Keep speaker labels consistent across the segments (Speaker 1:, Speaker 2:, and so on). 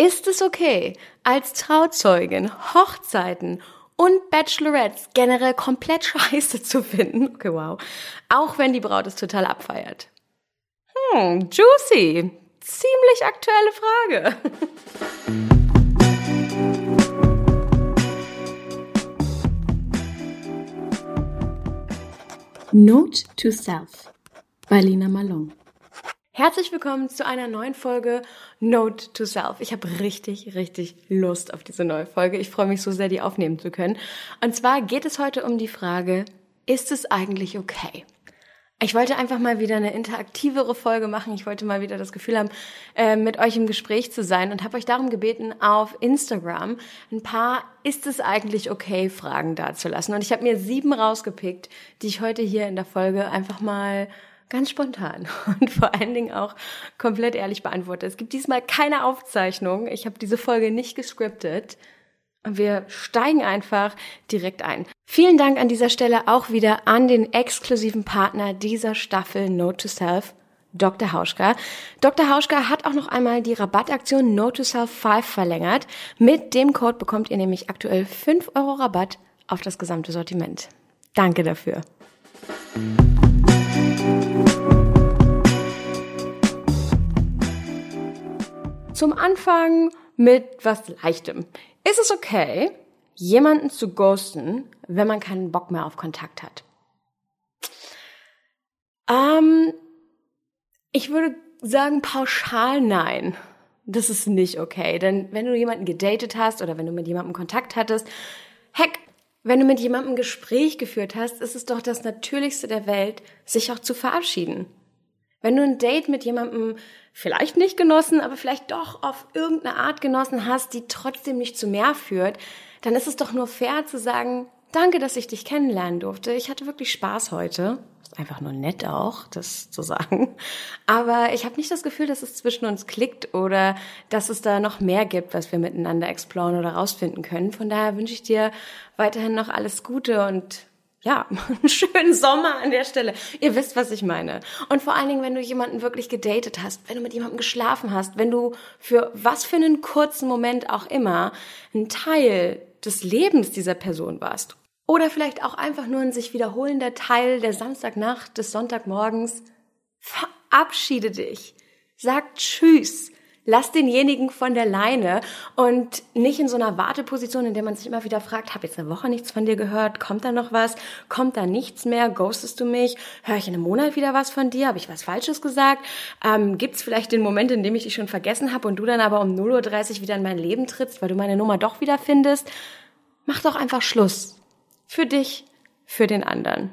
Speaker 1: Ist es okay, als Trauzeugin Hochzeiten und Bachelorettes generell komplett scheiße zu finden? Okay, wow. Auch wenn die Braut es total abfeiert. Hm, juicy. Ziemlich aktuelle Frage. Note to Self bei Malone. Herzlich willkommen zu einer neuen Folge Note to Self. Ich habe richtig, richtig Lust auf diese neue Folge. Ich freue mich so sehr, die aufnehmen zu können. Und zwar geht es heute um die Frage, ist es eigentlich okay? Ich wollte einfach mal wieder eine interaktivere Folge machen. Ich wollte mal wieder das Gefühl haben, äh, mit euch im Gespräch zu sein und habe euch darum gebeten, auf Instagram ein paar Ist es eigentlich okay Fragen dazulassen. Und ich habe mir sieben rausgepickt, die ich heute hier in der Folge einfach mal ganz spontan und vor allen Dingen auch komplett ehrlich beantwortet. Es gibt diesmal keine Aufzeichnung. Ich habe diese Folge nicht gescriptet. Wir steigen einfach direkt ein. Vielen Dank an dieser Stelle auch wieder an den exklusiven Partner dieser Staffel Note to Self, Dr. Hauschka. Dr. Hauschka hat auch noch einmal die Rabattaktion Note to Self 5 verlängert. Mit dem Code bekommt ihr nämlich aktuell 5 Euro Rabatt auf das gesamte Sortiment. Danke dafür. Zum Anfang mit was Leichtem. Ist es okay, jemanden zu ghosten, wenn man keinen Bock mehr auf Kontakt hat? Ähm, ich würde sagen pauschal nein. Das ist nicht okay. Denn wenn du jemanden gedatet hast oder wenn du mit jemandem Kontakt hattest, heck, wenn du mit jemandem Gespräch geführt hast, ist es doch das Natürlichste der Welt, sich auch zu verabschieden. Wenn du ein Date mit jemandem vielleicht nicht genossen, aber vielleicht doch auf irgendeine Art genossen hast, die trotzdem nicht zu mehr führt, dann ist es doch nur fair zu sagen, danke, dass ich dich kennenlernen durfte. Ich hatte wirklich Spaß heute. Ist einfach nur nett auch, das zu sagen. Aber ich habe nicht das Gefühl, dass es zwischen uns klickt oder dass es da noch mehr gibt, was wir miteinander exploren oder rausfinden können. Von daher wünsche ich dir weiterhin noch alles Gute und ja, einen schönen Sommer an der Stelle. Ihr wisst, was ich meine. Und vor allen Dingen, wenn du jemanden wirklich gedatet hast, wenn du mit jemandem geschlafen hast, wenn du für was für einen kurzen Moment auch immer ein Teil des Lebens dieser Person warst. Oder vielleicht auch einfach nur ein sich wiederholender Teil der Samstagnacht des Sonntagmorgens. Verabschiede dich. Sag Tschüss lass denjenigen von der Leine und nicht in so einer Warteposition, in der man sich immer wieder fragt, habe jetzt eine Woche nichts von dir gehört, kommt da noch was, kommt da nichts mehr, ghostest du mich, höre ich in einem Monat wieder was von dir, habe ich was Falsches gesagt, ähm, gibt es vielleicht den Moment, in dem ich dich schon vergessen habe und du dann aber um 0.30 Uhr wieder in mein Leben trittst, weil du meine Nummer doch wieder findest, mach doch einfach Schluss. Für dich, für den anderen.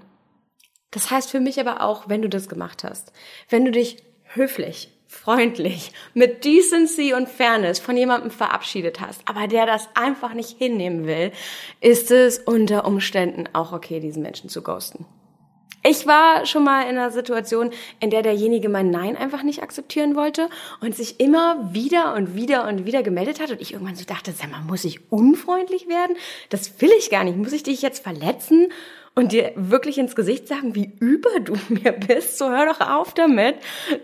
Speaker 1: Das heißt für mich aber auch, wenn du das gemacht hast, wenn du dich höflich, freundlich, mit Decency und Fairness von jemandem verabschiedet hast, aber der das einfach nicht hinnehmen will, ist es unter Umständen auch okay, diesen Menschen zu ghosten. Ich war schon mal in einer Situation, in der derjenige mein Nein einfach nicht akzeptieren wollte und sich immer wieder und wieder und wieder gemeldet hat und ich irgendwann so dachte, sag mal, muss ich unfreundlich werden? Das will ich gar nicht. Muss ich dich jetzt verletzen? Und dir wirklich ins Gesicht sagen, wie über du mir bist, so hör doch auf damit,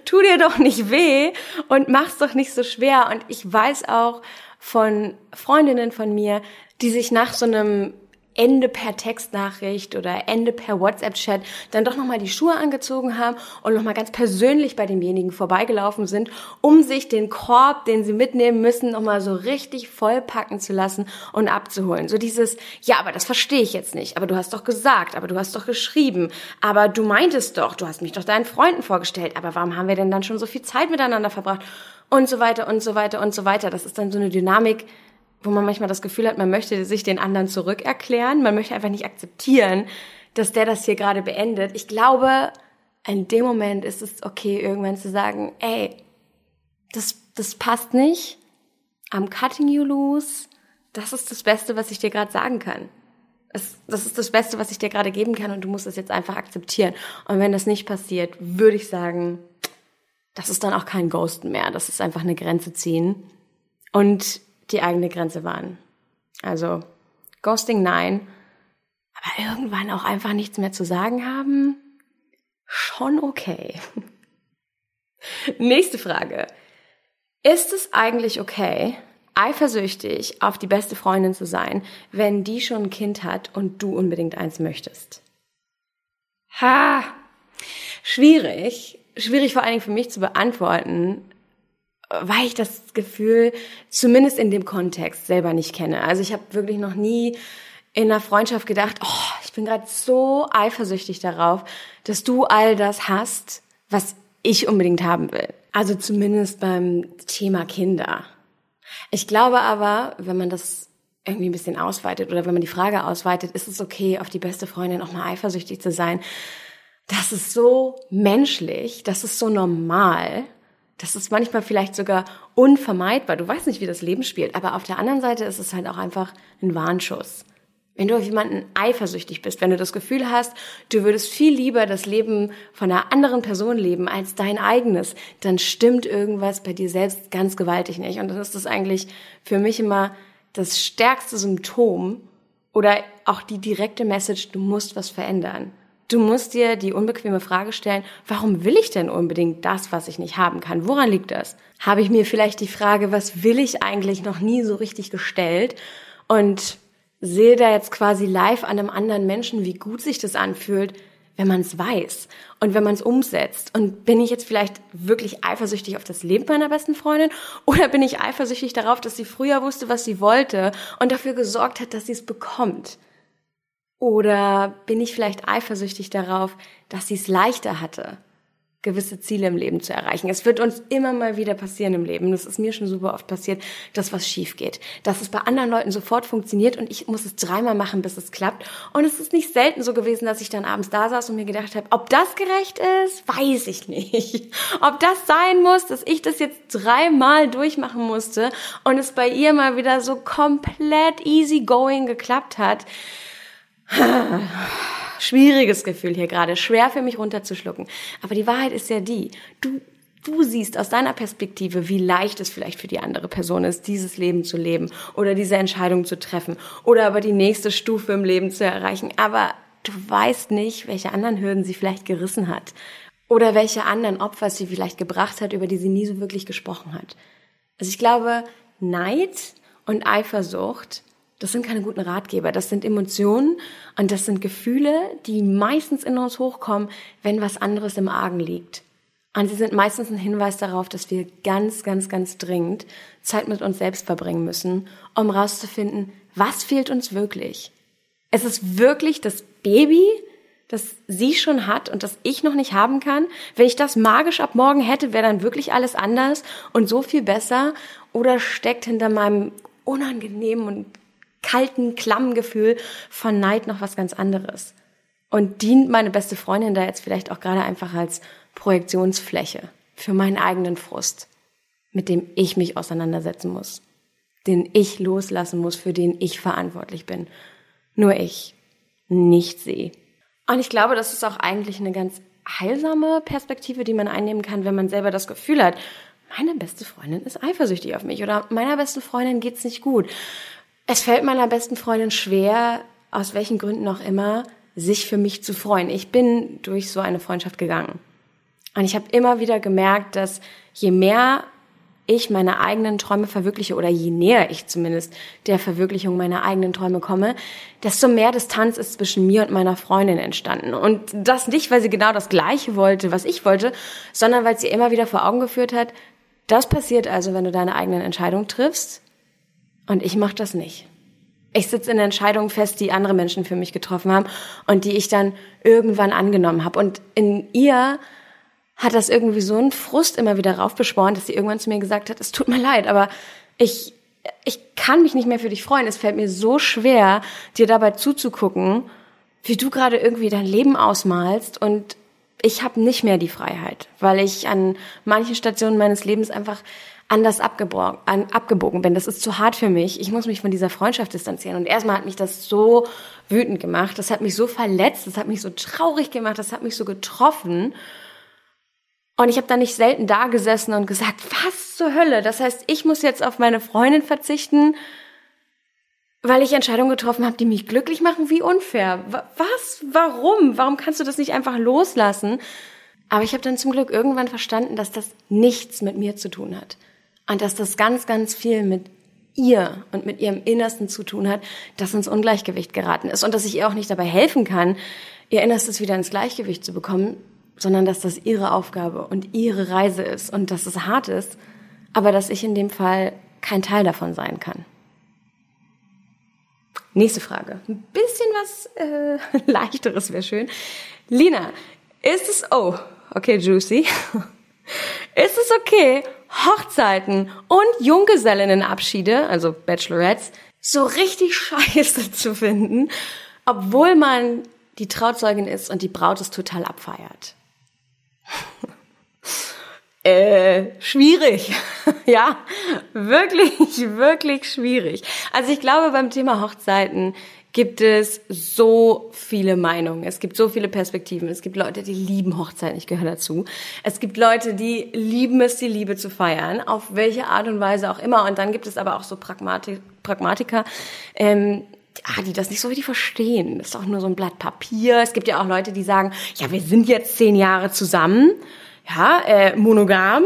Speaker 1: tu dir doch nicht weh und mach's doch nicht so schwer. Und ich weiß auch von Freundinnen von mir, die sich nach so einem Ende per Textnachricht oder Ende per WhatsApp-Chat dann doch nochmal die Schuhe angezogen haben und nochmal ganz persönlich bei demjenigen vorbeigelaufen sind, um sich den Korb, den sie mitnehmen müssen, nochmal so richtig vollpacken zu lassen und abzuholen. So dieses, ja, aber das verstehe ich jetzt nicht, aber du hast doch gesagt, aber du hast doch geschrieben, aber du meintest doch, du hast mich doch deinen Freunden vorgestellt, aber warum haben wir denn dann schon so viel Zeit miteinander verbracht? Und so weiter und so weiter und so weiter. Das ist dann so eine Dynamik, wo man manchmal das Gefühl hat, man möchte sich den anderen zurückerklären, man möchte einfach nicht akzeptieren, dass der das hier gerade beendet. Ich glaube, in dem Moment ist es okay, irgendwann zu sagen, ey, das, das passt nicht, I'm cutting you loose, das ist das Beste, was ich dir gerade sagen kann. Das, das ist das Beste, was ich dir gerade geben kann und du musst es jetzt einfach akzeptieren. Und wenn das nicht passiert, würde ich sagen, das ist dann auch kein Ghosten mehr. Das ist einfach eine Grenze ziehen. Und die eigene Grenze wahren. Also Ghosting nein, aber irgendwann auch einfach nichts mehr zu sagen haben, schon okay. Nächste Frage. Ist es eigentlich okay, eifersüchtig auf die beste Freundin zu sein, wenn die schon ein Kind hat und du unbedingt eins möchtest? Ha, schwierig. Schwierig vor allen Dingen für mich zu beantworten, weil ich das Gefühl zumindest in dem Kontext selber nicht kenne. Also ich habe wirklich noch nie in einer Freundschaft gedacht, oh, ich bin gerade so eifersüchtig darauf, dass du all das hast, was ich unbedingt haben will. Also zumindest beim Thema Kinder. Ich glaube aber, wenn man das irgendwie ein bisschen ausweitet oder wenn man die Frage ausweitet, ist es okay, auf die beste Freundin auch mal eifersüchtig zu sein? Das ist so menschlich, das ist so normal, das ist manchmal vielleicht sogar unvermeidbar. Du weißt nicht, wie das Leben spielt, aber auf der anderen Seite ist es halt auch einfach ein Warnschuss. Wenn du auf jemanden eifersüchtig bist, wenn du das Gefühl hast, du würdest viel lieber das Leben von einer anderen Person leben als dein eigenes, dann stimmt irgendwas bei dir selbst ganz gewaltig nicht. Und das ist eigentlich für mich immer das stärkste Symptom oder auch die direkte Message, du musst was verändern. Du musst dir die unbequeme Frage stellen, warum will ich denn unbedingt das, was ich nicht haben kann? Woran liegt das? Habe ich mir vielleicht die Frage, was will ich eigentlich noch nie so richtig gestellt? Und sehe da jetzt quasi live an einem anderen Menschen, wie gut sich das anfühlt, wenn man es weiß und wenn man es umsetzt. Und bin ich jetzt vielleicht wirklich eifersüchtig auf das Leben meiner besten Freundin oder bin ich eifersüchtig darauf, dass sie früher wusste, was sie wollte und dafür gesorgt hat, dass sie es bekommt? Oder bin ich vielleicht eifersüchtig darauf, dass sie es leichter hatte? gewisse Ziele im Leben zu erreichen. Es wird uns immer mal wieder passieren im Leben. Das ist mir schon super oft passiert, dass was schief geht. Dass es bei anderen Leuten sofort funktioniert und ich muss es dreimal machen, bis es klappt. Und es ist nicht selten so gewesen, dass ich dann abends da saß und mir gedacht habe, ob das gerecht ist, weiß ich nicht. Ob das sein muss, dass ich das jetzt dreimal durchmachen musste und es bei ihr mal wieder so komplett easy going geklappt hat schwieriges Gefühl hier gerade, schwer für mich runterzuschlucken. Aber die Wahrheit ist ja die, du, du siehst aus deiner Perspektive, wie leicht es vielleicht für die andere Person ist, dieses Leben zu leben oder diese Entscheidung zu treffen oder aber die nächste Stufe im Leben zu erreichen. Aber du weißt nicht, welche anderen Hürden sie vielleicht gerissen hat oder welche anderen Opfer sie vielleicht gebracht hat, über die sie nie so wirklich gesprochen hat. Also ich glaube, Neid und Eifersucht das sind keine guten Ratgeber. Das sind Emotionen und das sind Gefühle, die meistens in uns hochkommen, wenn was anderes im Argen liegt. Und sie sind meistens ein Hinweis darauf, dass wir ganz, ganz, ganz dringend Zeit mit uns selbst verbringen müssen, um rauszufinden, was fehlt uns wirklich. Es ist wirklich das Baby, das sie schon hat und das ich noch nicht haben kann. Wenn ich das magisch ab morgen hätte, wäre dann wirklich alles anders und so viel besser. Oder steckt hinter meinem unangenehmen und kalten, klammen Gefühl von Neid noch was ganz anderes. Und dient meine beste Freundin da jetzt vielleicht auch gerade einfach als Projektionsfläche für meinen eigenen Frust, mit dem ich mich auseinandersetzen muss, den ich loslassen muss, für den ich verantwortlich bin. Nur ich, nicht sie. Und ich glaube, das ist auch eigentlich eine ganz heilsame Perspektive, die man einnehmen kann, wenn man selber das Gefühl hat, meine beste Freundin ist eifersüchtig auf mich oder meiner besten Freundin geht's nicht gut. Es fällt meiner besten Freundin schwer, aus welchen Gründen auch immer, sich für mich zu freuen. Ich bin durch so eine Freundschaft gegangen. Und ich habe immer wieder gemerkt, dass je mehr ich meine eigenen Träume verwirkliche oder je näher ich zumindest der Verwirklichung meiner eigenen Träume komme, desto mehr Distanz ist zwischen mir und meiner Freundin entstanden. Und das nicht, weil sie genau das Gleiche wollte, was ich wollte, sondern weil sie immer wieder vor Augen geführt hat, das passiert also, wenn du deine eigenen Entscheidungen triffst und ich mache das nicht. Ich sitze in Entscheidungen fest, die andere Menschen für mich getroffen haben und die ich dann irgendwann angenommen habe. Und in ihr hat das irgendwie so einen Frust immer wieder raufbeschworen, dass sie irgendwann zu mir gesagt hat, es tut mir leid, aber ich, ich kann mich nicht mehr für dich freuen. Es fällt mir so schwer, dir dabei zuzugucken, wie du gerade irgendwie dein Leben ausmalst und ich habe nicht mehr die Freiheit, weil ich an manchen Stationen meines Lebens einfach anders abgebogen, an, abgebogen bin. Das ist zu hart für mich. Ich muss mich von dieser Freundschaft distanzieren. Und erstmal hat mich das so wütend gemacht. Das hat mich so verletzt. Das hat mich so traurig gemacht. Das hat mich so getroffen. Und ich habe dann nicht selten da gesessen und gesagt, was zur Hölle? Das heißt, ich muss jetzt auf meine Freundin verzichten, weil ich Entscheidungen getroffen habe, die mich glücklich machen. Wie unfair. Was? Warum? Warum kannst du das nicht einfach loslassen? Aber ich habe dann zum Glück irgendwann verstanden, dass das nichts mit mir zu tun hat. Und dass das ganz, ganz viel mit ihr und mit ihrem Innersten zu tun hat, das ins Ungleichgewicht geraten ist und dass ich ihr auch nicht dabei helfen kann, ihr Innerstes wieder ins Gleichgewicht zu bekommen, sondern dass das ihre Aufgabe und ihre Reise ist und dass es hart ist, aber dass ich in dem Fall kein Teil davon sein kann. Nächste Frage. Ein bisschen was äh, leichteres wäre schön. Lina, ist es, oh, okay, juicy. Ist es okay, Hochzeiten und Junggesellinnenabschiede, also Bachelorettes, so richtig scheiße zu finden, obwohl man die Trauzeugin ist und die Braut es total abfeiert? äh, schwierig. ja, wirklich, wirklich schwierig. Also ich glaube, beim Thema Hochzeiten gibt es so viele Meinungen. Es gibt so viele Perspektiven. Es gibt Leute, die lieben Hochzeiten. Ich gehöre dazu. Es gibt Leute, die lieben es, die Liebe zu feiern. Auf welche Art und Weise auch immer. Und dann gibt es aber auch so Pragmatik Pragmatiker, ähm, ah, die das nicht so richtig verstehen. Das ist doch nur so ein Blatt Papier. Es gibt ja auch Leute, die sagen, ja, wir sind jetzt zehn Jahre zusammen, ja, äh, monogam.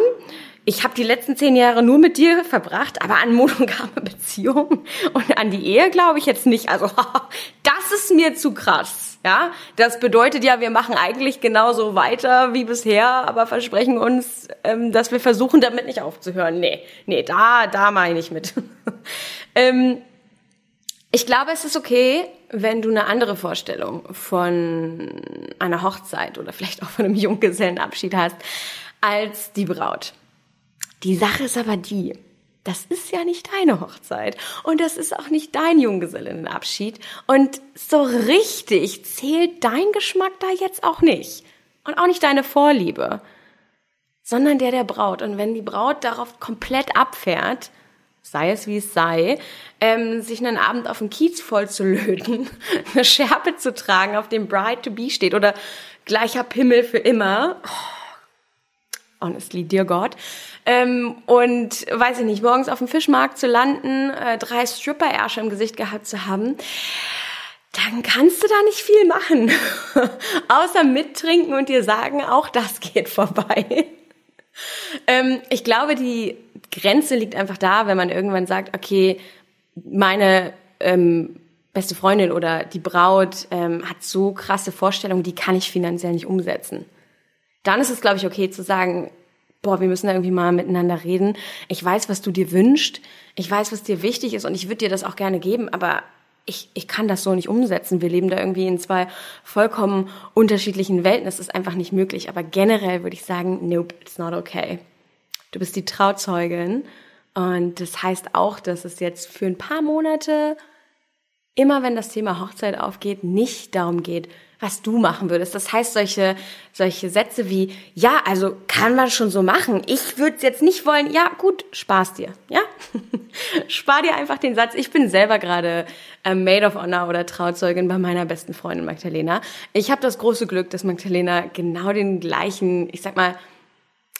Speaker 1: Ich habe die letzten zehn Jahre nur mit dir verbracht, aber an monogame Beziehungen und an die Ehe glaube ich jetzt nicht. Also das ist mir zu krass. Ja, das bedeutet ja, wir machen eigentlich genauso weiter wie bisher, aber versprechen uns, ähm, dass wir versuchen, damit nicht aufzuhören. Nee, nee, da, da meine ich mit. ähm, ich glaube, es ist okay, wenn du eine andere Vorstellung von einer Hochzeit oder vielleicht auch von einem Junggesellenabschied hast als die Braut. Die Sache ist aber die, das ist ja nicht deine Hochzeit und das ist auch nicht dein Junggesellinnenabschied und so richtig zählt dein Geschmack da jetzt auch nicht und auch nicht deine Vorliebe, sondern der der Braut. Und wenn die Braut darauf komplett abfährt, sei es wie es sei, ähm, sich einen Abend auf den Kiez voll zu löten, eine Schärpe zu tragen, auf dem Bride to be steht oder gleicher Pimmel für immer. Oh, honestly, dear God. Ähm, und weiß ich nicht, morgens auf dem Fischmarkt zu landen, äh, drei Stripper-Ärsche im Gesicht gehabt zu haben, dann kannst du da nicht viel machen. Außer mittrinken und dir sagen, auch das geht vorbei. ähm, ich glaube, die Grenze liegt einfach da, wenn man irgendwann sagt, okay, meine ähm, beste Freundin oder die Braut ähm, hat so krasse Vorstellungen, die kann ich finanziell nicht umsetzen. Dann ist es, glaube ich, okay zu sagen, boah, wir müssen da irgendwie mal miteinander reden. Ich weiß, was du dir wünschst. Ich weiß, was dir wichtig ist und ich würde dir das auch gerne geben, aber ich, ich kann das so nicht umsetzen. Wir leben da irgendwie in zwei vollkommen unterschiedlichen Welten. Das ist einfach nicht möglich. Aber generell würde ich sagen, nope, it's not okay. Du bist die Trauzeugin und das heißt auch, dass es jetzt für ein paar Monate, immer wenn das Thema Hochzeit aufgeht, nicht darum geht, was du machen würdest. Das heißt, solche, solche Sätze wie, ja, also kann man schon so machen. Ich würde es jetzt nicht wollen. Ja, gut, spar's dir. Ja? Spar dir einfach den Satz. Ich bin selber gerade äh, Maid of Honor oder Trauzeugin bei meiner besten Freundin Magdalena. Ich habe das große Glück, dass Magdalena genau den gleichen, ich sag mal,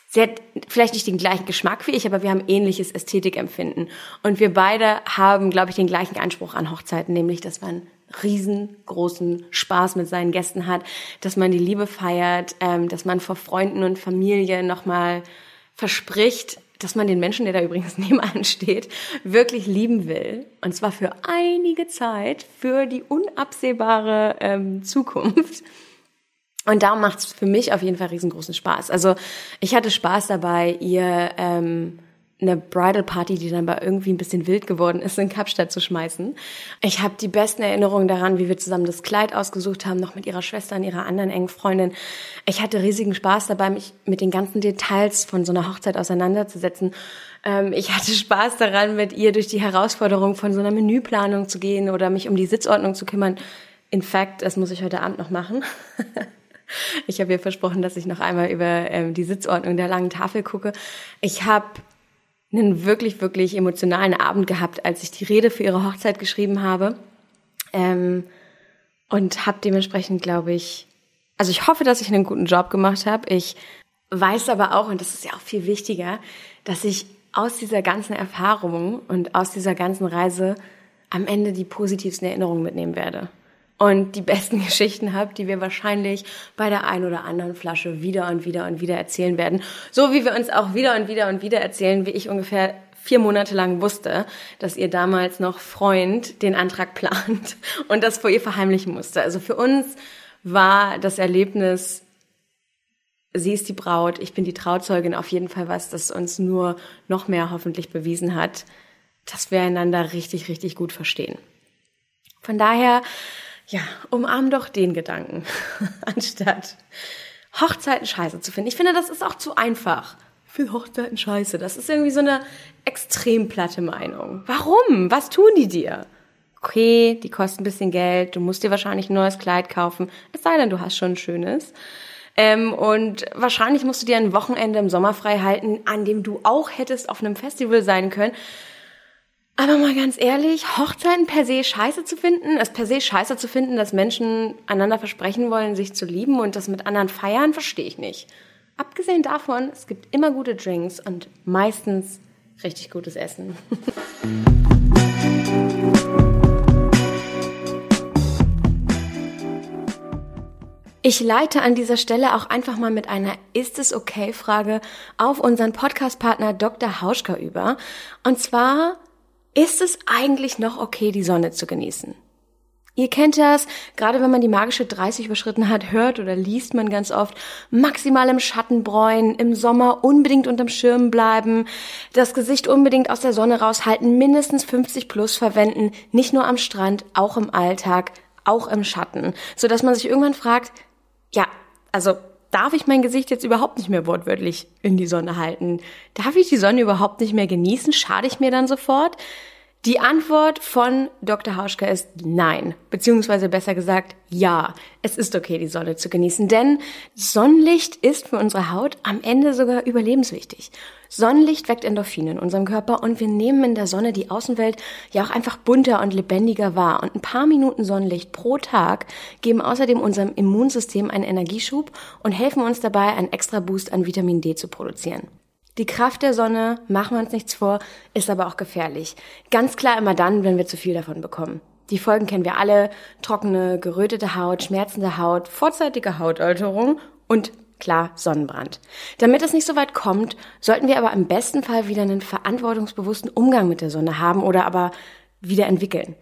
Speaker 1: sie hat vielleicht nicht den gleichen Geschmack wie ich, aber wir haben ähnliches Ästhetikempfinden. Und wir beide haben, glaube ich, den gleichen Anspruch an Hochzeiten, nämlich, dass man riesengroßen Spaß mit seinen Gästen hat, dass man die Liebe feiert, ähm, dass man vor Freunden und Familie nochmal verspricht, dass man den Menschen, der da übrigens nebenan steht, wirklich lieben will. Und zwar für einige Zeit, für die unabsehbare ähm, Zukunft. Und darum macht es für mich auf jeden Fall riesengroßen Spaß. Also ich hatte Spaß dabei, ihr ähm, eine Bridal Party, die dann bei irgendwie ein bisschen wild geworden ist, in Kapstadt zu schmeißen. Ich habe die besten Erinnerungen daran, wie wir zusammen das Kleid ausgesucht haben, noch mit ihrer Schwester und ihrer anderen engen Freundin. Ich hatte riesigen Spaß dabei, mich mit den ganzen Details von so einer Hochzeit auseinanderzusetzen. Ähm, ich hatte Spaß daran, mit ihr durch die Herausforderung von so einer Menüplanung zu gehen oder mich um die Sitzordnung zu kümmern. In fact, das muss ich heute Abend noch machen. ich habe ihr versprochen, dass ich noch einmal über ähm, die Sitzordnung der langen Tafel gucke. Ich habe einen wirklich, wirklich emotionalen Abend gehabt, als ich die Rede für ihre Hochzeit geschrieben habe. Ähm, und habe dementsprechend, glaube ich, also ich hoffe, dass ich einen guten Job gemacht habe. Ich weiß aber auch, und das ist ja auch viel wichtiger, dass ich aus dieser ganzen Erfahrung und aus dieser ganzen Reise am Ende die positivsten Erinnerungen mitnehmen werde und die besten Geschichten habe, die wir wahrscheinlich bei der ein oder anderen Flasche wieder und wieder und wieder erzählen werden. So wie wir uns auch wieder und wieder und wieder erzählen, wie ich ungefähr vier Monate lang wusste, dass ihr damals noch Freund den Antrag plant und das vor ihr verheimlichen musste. Also für uns war das Erlebnis, sie ist die Braut, ich bin die Trauzeugin, auf jeden Fall was, das uns nur noch mehr hoffentlich bewiesen hat, dass wir einander richtig, richtig gut verstehen. Von daher, ja, umarm doch den Gedanken, anstatt Hochzeiten scheiße zu finden. Ich finde, das ist auch zu einfach finde Hochzeiten scheiße. Das ist irgendwie so eine extrem platte Meinung. Warum? Was tun die dir? Okay, die kosten ein bisschen Geld, du musst dir wahrscheinlich ein neues Kleid kaufen, es sei denn, du hast schon ein schönes. Ähm, und wahrscheinlich musst du dir ein Wochenende im Sommer frei halten, an dem du auch hättest auf einem Festival sein können. Aber mal ganz ehrlich, Hochzeiten per se scheiße zu finden, es per se scheiße zu finden, dass Menschen einander versprechen wollen, sich zu lieben und das mit anderen feiern, verstehe ich nicht. Abgesehen davon, es gibt immer gute Drinks und meistens richtig gutes Essen. Ich leite an dieser Stelle auch einfach mal mit einer Ist es okay Frage auf unseren Podcastpartner Dr. Hauschka über. Und zwar, ist es eigentlich noch okay, die Sonne zu genießen? Ihr kennt das, gerade wenn man die magische 30 überschritten hat, hört oder liest man ganz oft, maximal im Schatten bräunen, im Sommer unbedingt unterm Schirm bleiben, das Gesicht unbedingt aus der Sonne raushalten, mindestens 50 plus verwenden, nicht nur am Strand, auch im Alltag, auch im Schatten, so dass man sich irgendwann fragt, ja, also darf ich mein Gesicht jetzt überhaupt nicht mehr wortwörtlich in die Sonne halten? Darf ich die Sonne überhaupt nicht mehr genießen? Schade ich mir dann sofort? Die Antwort von Dr. Hauschka ist nein, beziehungsweise besser gesagt ja. Es ist okay, die Sonne zu genießen, denn Sonnenlicht ist für unsere Haut am Ende sogar überlebenswichtig. Sonnenlicht weckt Endorphine in unserem Körper und wir nehmen in der Sonne die Außenwelt ja auch einfach bunter und lebendiger wahr. Und ein paar Minuten Sonnenlicht pro Tag geben außerdem unserem Immunsystem einen Energieschub und helfen uns dabei, einen extra Boost an Vitamin D zu produzieren. Die Kraft der Sonne, machen wir uns nichts vor, ist aber auch gefährlich. Ganz klar immer dann, wenn wir zu viel davon bekommen. Die Folgen kennen wir alle. Trockene, gerötete Haut, schmerzende Haut, vorzeitige Hautalterung und klar Sonnenbrand. Damit es nicht so weit kommt, sollten wir aber im besten Fall wieder einen verantwortungsbewussten Umgang mit der Sonne haben oder aber wieder entwickeln.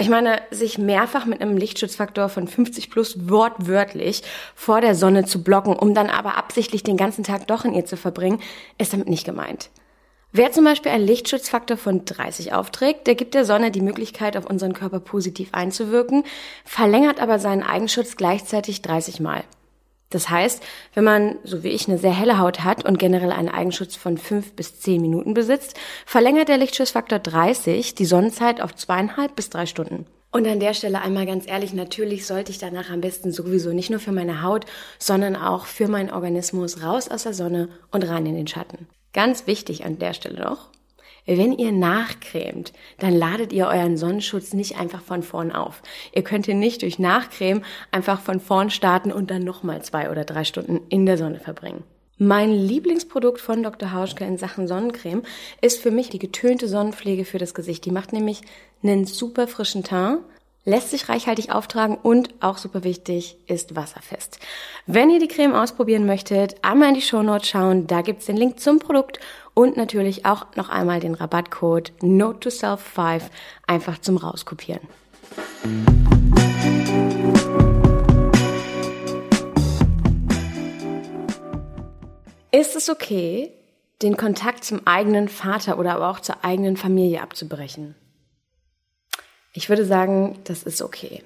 Speaker 1: Ich meine, sich mehrfach mit einem Lichtschutzfaktor von 50 plus wortwörtlich vor der Sonne zu blocken, um dann aber absichtlich den ganzen Tag doch in ihr zu verbringen, ist damit nicht gemeint. Wer zum Beispiel einen Lichtschutzfaktor von 30 aufträgt, der gibt der Sonne die Möglichkeit, auf unseren Körper positiv einzuwirken, verlängert aber seinen Eigenschutz gleichzeitig 30 Mal. Das heißt, wenn man, so wie ich, eine sehr helle Haut hat und generell einen Eigenschutz von fünf bis zehn Minuten besitzt, verlängert der Lichtschutzfaktor 30 die Sonnenzeit auf zweieinhalb bis drei Stunden. Und an der Stelle einmal ganz ehrlich, natürlich sollte ich danach am besten sowieso nicht nur für meine Haut, sondern auch für meinen Organismus raus aus der Sonne und rein in den Schatten. Ganz wichtig an der Stelle noch, wenn ihr nachcremt, dann ladet ihr euren Sonnenschutz nicht einfach von vorn auf. Ihr könnt ihn nicht durch Nachcreme einfach von vorn starten und dann nochmal zwei oder drei Stunden in der Sonne verbringen. Mein Lieblingsprodukt von Dr. Hauschka in Sachen Sonnencreme ist für mich die getönte Sonnenpflege für das Gesicht. Die macht nämlich einen super frischen Teint, lässt sich reichhaltig auftragen und auch super wichtig, ist wasserfest. Wenn ihr die Creme ausprobieren möchtet, einmal in die Shownotes schauen, da gibt's den Link zum Produkt und natürlich auch noch einmal den Rabattcode Note to Self 5 einfach zum Rauskopieren. Ist es okay, den Kontakt zum eigenen Vater oder aber auch zur eigenen Familie abzubrechen? Ich würde sagen, das ist okay.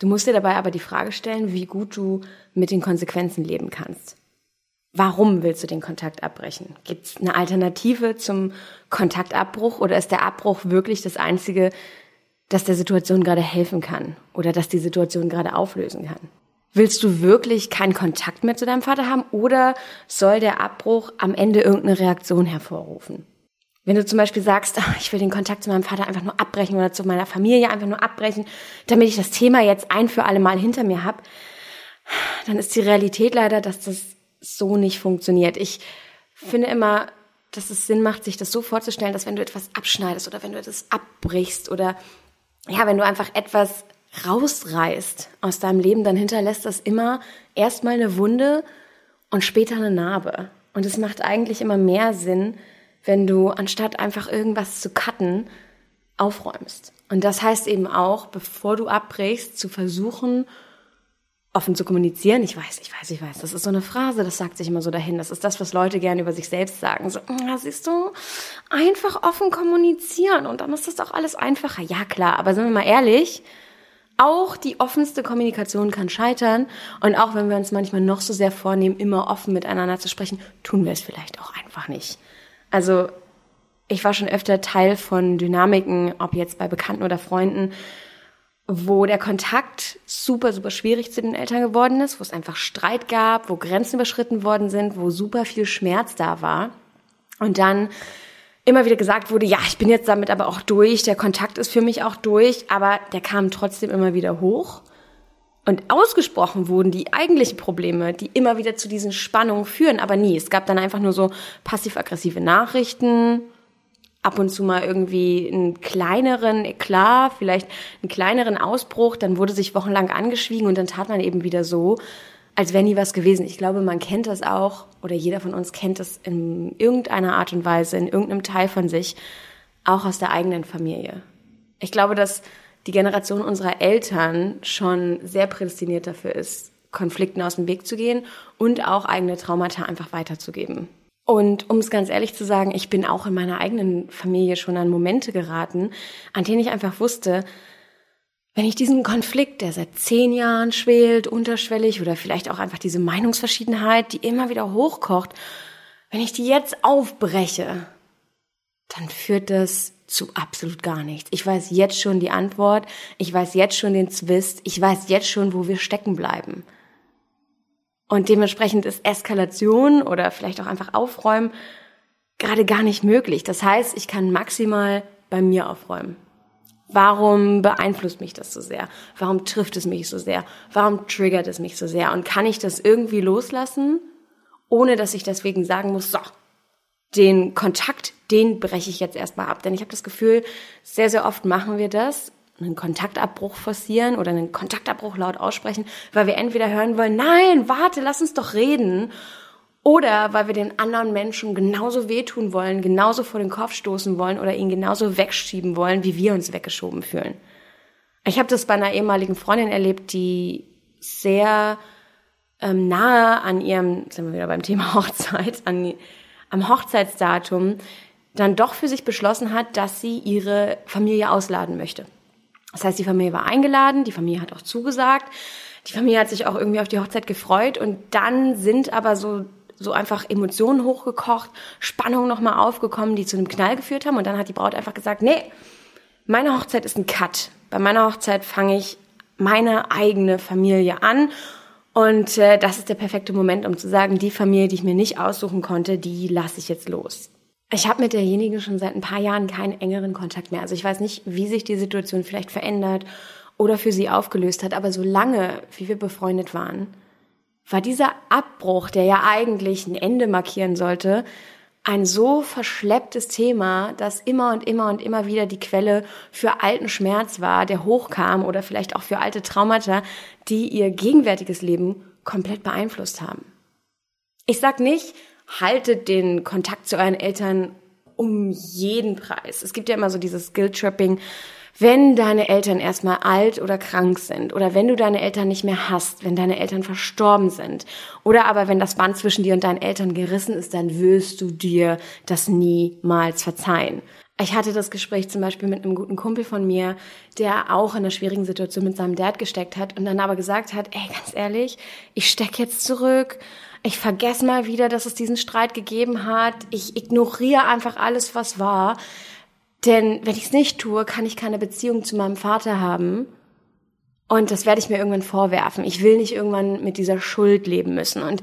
Speaker 1: Du musst dir dabei aber die Frage stellen, wie gut du mit den Konsequenzen leben kannst. Warum willst du den Kontakt abbrechen? Gibt es eine Alternative zum Kontaktabbruch oder ist der Abbruch wirklich das Einzige, das der Situation gerade helfen kann oder das die Situation gerade auflösen kann? Willst du wirklich keinen Kontakt mehr zu deinem Vater haben oder soll der Abbruch am Ende irgendeine Reaktion hervorrufen? Wenn du zum Beispiel sagst, ach, ich will den Kontakt zu meinem Vater einfach nur abbrechen oder zu meiner Familie einfach nur abbrechen, damit ich das Thema jetzt ein für alle Mal hinter mir habe, dann ist die Realität leider, dass das so nicht funktioniert. Ich finde immer, dass es Sinn macht, sich das so vorzustellen, dass wenn du etwas abschneidest oder wenn du etwas abbrichst oder ja, wenn du einfach etwas rausreißt aus deinem Leben, dann hinterlässt das immer erstmal eine Wunde und später eine Narbe. Und es macht eigentlich immer mehr Sinn, wenn du anstatt einfach irgendwas zu cutten, aufräumst. Und das heißt eben auch, bevor du abbrichst, zu versuchen, offen zu kommunizieren. Ich weiß, ich weiß, ich weiß. Das ist so eine Phrase, das sagt sich immer so dahin. Das ist das, was Leute gerne über sich selbst sagen. So, ja, siehst du, einfach offen kommunizieren und dann ist das doch alles einfacher. Ja, klar, aber sind wir mal ehrlich, auch die offenste Kommunikation kann scheitern. Und auch wenn wir uns manchmal noch so sehr vornehmen, immer offen miteinander zu sprechen, tun wir es vielleicht auch einfach nicht. Also, ich war schon öfter Teil von Dynamiken, ob jetzt bei Bekannten oder Freunden, wo der Kontakt super, super schwierig zu den Eltern geworden ist, wo es einfach Streit gab, wo Grenzen überschritten worden sind, wo super viel Schmerz da war. Und dann immer wieder gesagt wurde, ja, ich bin jetzt damit aber auch durch, der Kontakt ist für mich auch durch, aber der kam trotzdem immer wieder hoch. Und ausgesprochen wurden die eigentlichen Probleme, die immer wieder zu diesen Spannungen führen, aber nie. Es gab dann einfach nur so passiv-aggressive Nachrichten, ab und zu mal irgendwie einen kleineren Eklat, vielleicht einen kleineren Ausbruch, dann wurde sich wochenlang angeschwiegen und dann tat man eben wieder so, als wäre nie was gewesen. Ich glaube, man kennt das auch oder jeder von uns kennt das in irgendeiner Art und Weise, in irgendeinem Teil von sich, auch aus der eigenen Familie. Ich glaube, dass die Generation unserer Eltern schon sehr prädestiniert dafür ist, Konflikten aus dem Weg zu gehen und auch eigene Traumata einfach weiterzugeben. Und um es ganz ehrlich zu sagen, ich bin auch in meiner eigenen Familie schon an Momente geraten, an denen ich einfach wusste, wenn ich diesen Konflikt, der seit zehn Jahren schwelt, unterschwellig oder vielleicht auch einfach diese Meinungsverschiedenheit, die immer wieder hochkocht, wenn ich die jetzt aufbreche, dann führt das zu absolut gar nichts. Ich weiß jetzt schon die Antwort, ich weiß jetzt schon den Zwist, ich weiß jetzt schon, wo wir stecken bleiben. Und dementsprechend ist Eskalation oder vielleicht auch einfach Aufräumen gerade gar nicht möglich. Das heißt, ich kann maximal bei mir aufräumen. Warum beeinflusst mich das so sehr? Warum trifft es mich so sehr? Warum triggert es mich so sehr? Und kann ich das irgendwie loslassen, ohne dass ich deswegen sagen muss, so, den Kontakt, den breche ich jetzt erstmal ab. Denn ich habe das Gefühl, sehr, sehr oft machen wir das einen Kontaktabbruch forcieren oder einen Kontaktabbruch laut aussprechen, weil wir entweder hören wollen, nein, warte, lass uns doch reden, oder weil wir den anderen Menschen genauso wehtun wollen, genauso vor den Kopf stoßen wollen oder ihn genauso wegschieben wollen, wie wir uns weggeschoben fühlen. Ich habe das bei einer ehemaligen Freundin erlebt, die sehr ähm, nahe an ihrem, sind wir wieder beim Thema Hochzeit, an, am Hochzeitsdatum dann doch für sich beschlossen hat, dass sie ihre Familie ausladen möchte. Das heißt, die Familie war eingeladen, die Familie hat auch zugesagt, die Familie hat sich auch irgendwie auf die Hochzeit gefreut und dann sind aber so so einfach Emotionen hochgekocht, Spannungen nochmal aufgekommen, die zu einem Knall geführt haben und dann hat die Braut einfach gesagt, nee, meine Hochzeit ist ein Cut. Bei meiner Hochzeit fange ich meine eigene Familie an und äh, das ist der perfekte Moment, um zu sagen, die Familie, die ich mir nicht aussuchen konnte, die lasse ich jetzt los. Ich habe mit derjenigen schon seit ein paar Jahren keinen engeren Kontakt mehr. Also ich weiß nicht, wie sich die Situation vielleicht verändert oder für sie aufgelöst hat, aber solange, wie wir befreundet waren, war dieser Abbruch, der ja eigentlich ein Ende markieren sollte, ein so verschlepptes Thema, das immer und immer und immer wieder die Quelle für alten Schmerz war, der hochkam oder vielleicht auch für alte Traumata, die ihr gegenwärtiges Leben komplett beeinflusst haben. Ich sag nicht, haltet den Kontakt zu euren Eltern um jeden Preis. Es gibt ja immer so dieses Guilt-Tripping, wenn deine Eltern erstmal alt oder krank sind oder wenn du deine Eltern nicht mehr hast, wenn deine Eltern verstorben sind oder aber wenn das Band zwischen dir und deinen Eltern gerissen ist, dann wirst du dir das niemals verzeihen. Ich hatte das Gespräch zum Beispiel mit einem guten Kumpel von mir, der auch in einer schwierigen Situation mit seinem Dad gesteckt hat und dann aber gesagt hat, ey, ganz ehrlich, ich steck jetzt zurück, ich vergesse mal wieder, dass es diesen Streit gegeben hat. Ich ignoriere einfach alles, was war. Denn wenn ich es nicht tue, kann ich keine Beziehung zu meinem Vater haben. Und das werde ich mir irgendwann vorwerfen. Ich will nicht irgendwann mit dieser Schuld leben müssen. Und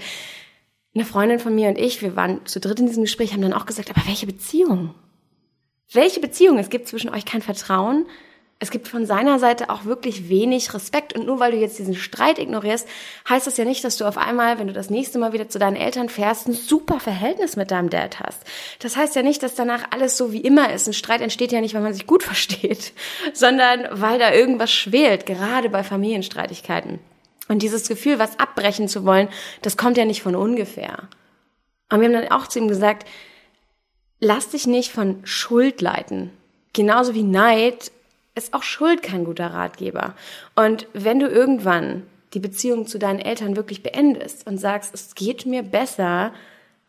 Speaker 1: eine Freundin von mir und ich, wir waren zu dritt in diesem Gespräch, haben dann auch gesagt, aber welche Beziehung? Welche Beziehung? Es gibt zwischen euch kein Vertrauen es gibt von seiner Seite auch wirklich wenig Respekt. Und nur weil du jetzt diesen Streit ignorierst, heißt das ja nicht, dass du auf einmal, wenn du das nächste Mal wieder zu deinen Eltern fährst, ein super Verhältnis mit deinem Dad hast. Das heißt ja nicht, dass danach alles so wie immer ist. Ein Streit entsteht ja nicht, weil man sich gut versteht, sondern weil da irgendwas schwelt, gerade bei Familienstreitigkeiten. Und dieses Gefühl, was abbrechen zu wollen, das kommt ja nicht von ungefähr. Und wir haben dann auch zu ihm gesagt, lass dich nicht von Schuld leiten. Genauso wie Neid ist auch Schuld kein guter Ratgeber. Und wenn du irgendwann die Beziehung zu deinen Eltern wirklich beendest und sagst, es geht mir besser,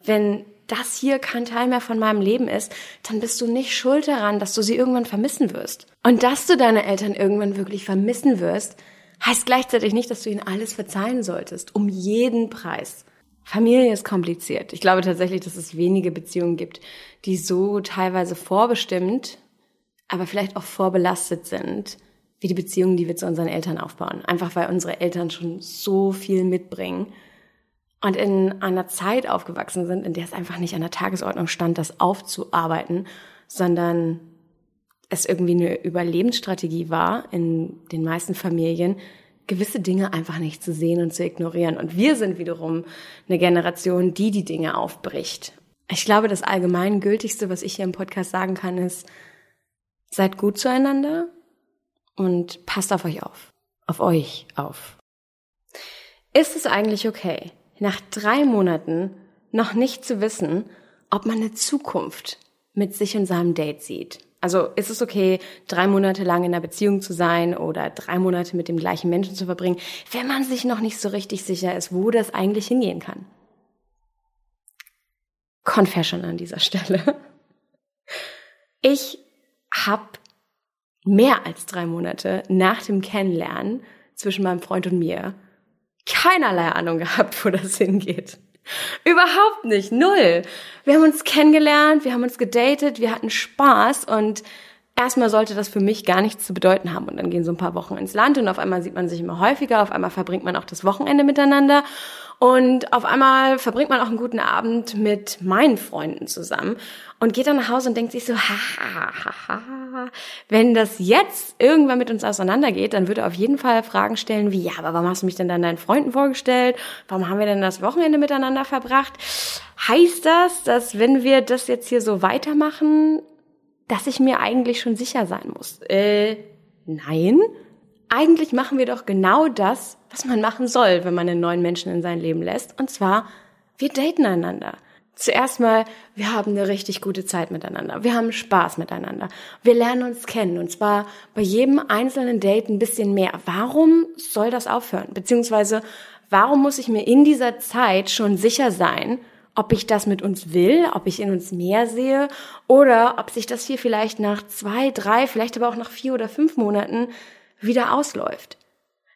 Speaker 1: wenn das hier kein Teil mehr von meinem Leben ist, dann bist du nicht schuld daran, dass du sie irgendwann vermissen wirst. Und dass du deine Eltern irgendwann wirklich vermissen wirst, heißt gleichzeitig nicht, dass du ihnen alles verzeihen solltest, um jeden Preis. Familie ist kompliziert. Ich glaube tatsächlich, dass es wenige Beziehungen gibt, die so teilweise vorbestimmt, aber vielleicht auch vorbelastet sind, wie die Beziehungen, die wir zu unseren Eltern aufbauen. Einfach weil unsere Eltern schon so viel mitbringen und in einer Zeit aufgewachsen sind, in der es einfach nicht an der Tagesordnung stand, das aufzuarbeiten, sondern es irgendwie eine Überlebensstrategie war in den meisten Familien, gewisse Dinge einfach nicht zu sehen und zu ignorieren. Und wir sind wiederum eine Generation, die die Dinge aufbricht. Ich glaube, das allgemein gültigste, was ich hier im Podcast sagen kann, ist, seid gut zueinander und passt auf euch auf. Auf euch auf. Ist es eigentlich okay, nach drei Monaten noch nicht zu wissen, ob man eine Zukunft mit sich und seinem Date sieht. Also ist es okay, drei Monate lang in einer Beziehung zu sein oder drei Monate mit dem gleichen Menschen zu verbringen, wenn man sich noch nicht so richtig sicher ist, wo das eigentlich hingehen kann. Confession an dieser Stelle. Ich habe mehr als drei Monate nach dem Kennenlernen zwischen meinem Freund und mir keinerlei Ahnung gehabt, wo das hingeht. Überhaupt nicht, null. Wir haben uns kennengelernt, wir haben uns gedatet, wir hatten Spaß und erstmal sollte das für mich gar nichts zu bedeuten haben. Und dann gehen so ein paar Wochen ins Land und auf einmal sieht man sich immer häufiger, auf einmal verbringt man auch das Wochenende miteinander und auf einmal verbringt man auch einen guten Abend mit meinen Freunden zusammen und geht dann nach Hause und denkt sich so, ha, ha, ha, wenn das jetzt irgendwann mit uns auseinandergeht, dann würde er auf jeden Fall Fragen stellen wie, ja, aber warum hast du mich denn dann deinen Freunden vorgestellt? Warum haben wir denn das Wochenende miteinander verbracht? Heißt das, dass wenn wir das jetzt hier so weitermachen, dass ich mir eigentlich schon sicher sein muss? Äh, nein. Eigentlich machen wir doch genau das, was man machen soll, wenn man einen neuen Menschen in sein Leben lässt. Und zwar, wir daten einander. Zuerst mal, wir haben eine richtig gute Zeit miteinander. Wir haben Spaß miteinander. Wir lernen uns kennen. Und zwar bei jedem einzelnen Date ein bisschen mehr. Warum soll das aufhören? Beziehungsweise, warum muss ich mir in dieser Zeit schon sicher sein, ob ich das mit uns will, ob ich in uns mehr sehe oder ob sich das hier vielleicht nach zwei, drei, vielleicht aber auch nach vier oder fünf Monaten wieder ausläuft.